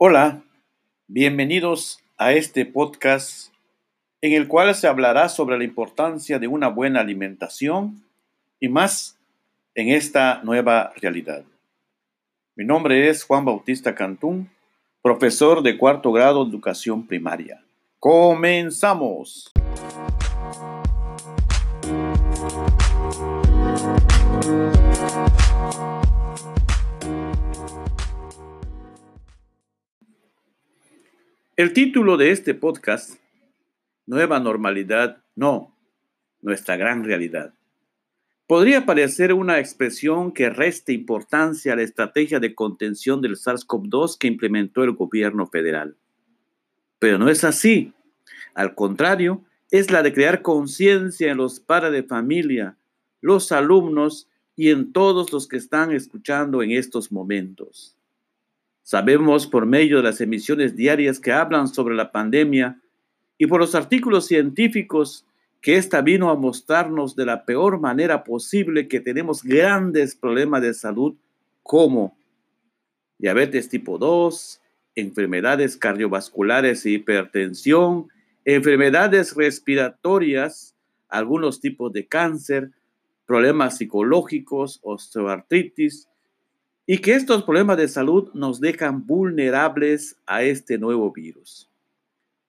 Hola, bienvenidos a este podcast en el cual se hablará sobre la importancia de una buena alimentación y más en esta nueva realidad. Mi nombre es Juan Bautista Cantún, profesor de cuarto grado de educación primaria. Comenzamos. El título de este podcast, Nueva Normalidad, no, nuestra gran realidad, podría parecer una expresión que reste importancia a la estrategia de contención del SARS-CoV-2 que implementó el gobierno federal. Pero no es así. Al contrario, es la de crear conciencia en los padres de familia, los alumnos y en todos los que están escuchando en estos momentos. Sabemos por medio de las emisiones diarias que hablan sobre la pandemia y por los artículos científicos que esta vino a mostrarnos de la peor manera posible que tenemos grandes problemas de salud como diabetes tipo 2, enfermedades cardiovasculares e hipertensión, enfermedades respiratorias, algunos tipos de cáncer, problemas psicológicos, osteoartritis, y que estos problemas de salud nos dejan vulnerables a este nuevo virus.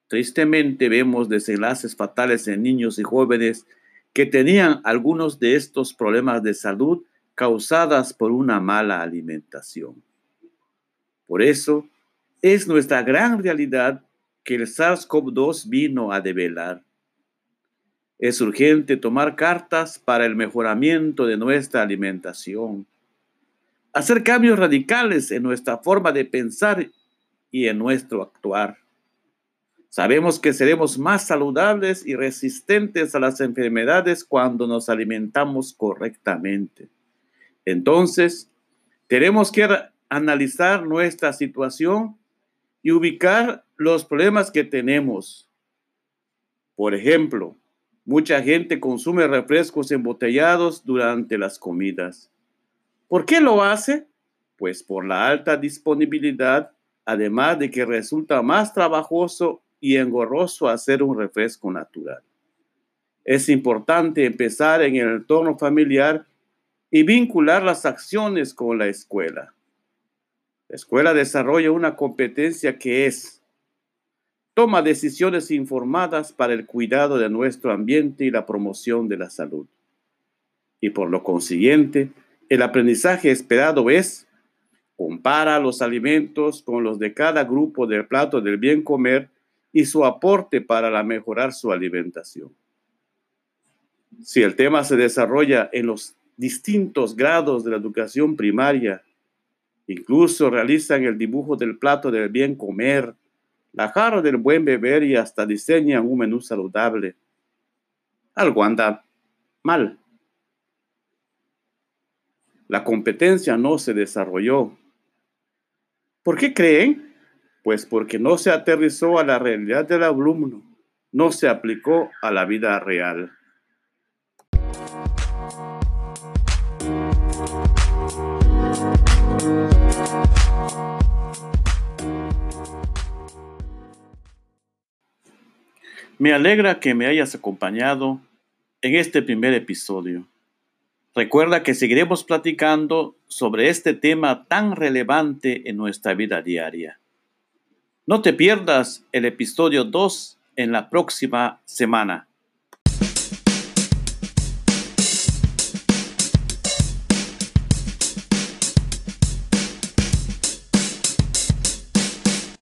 Tristemente vemos desenlaces fatales en niños y jóvenes que tenían algunos de estos problemas de salud causadas por una mala alimentación. Por eso, es nuestra gran realidad que el SARS-CoV-2 vino a develar. Es urgente tomar cartas para el mejoramiento de nuestra alimentación hacer cambios radicales en nuestra forma de pensar y en nuestro actuar. Sabemos que seremos más saludables y resistentes a las enfermedades cuando nos alimentamos correctamente. Entonces, tenemos que analizar nuestra situación y ubicar los problemas que tenemos. Por ejemplo, mucha gente consume refrescos embotellados durante las comidas. ¿Por qué lo hace? Pues por la alta disponibilidad, además de que resulta más trabajoso y engorroso hacer un refresco natural. Es importante empezar en el entorno familiar y vincular las acciones con la escuela. La escuela desarrolla una competencia que es toma decisiones informadas para el cuidado de nuestro ambiente y la promoción de la salud. Y por lo consiguiente, el aprendizaje esperado es compara los alimentos con los de cada grupo del plato del bien comer y su aporte para la mejorar su alimentación. Si el tema se desarrolla en los distintos grados de la educación primaria, incluso realizan el dibujo del plato del bien comer, la jarra del buen beber y hasta diseñan un menú saludable. Algo anda mal la competencia no se desarrolló. ¿Por qué creen? Pues porque no se aterrizó a la realidad del alumno, no se aplicó a la vida real. Me alegra que me hayas acompañado en este primer episodio. Recuerda que seguiremos platicando sobre este tema tan relevante en nuestra vida diaria. No te pierdas el episodio 2 en la próxima semana.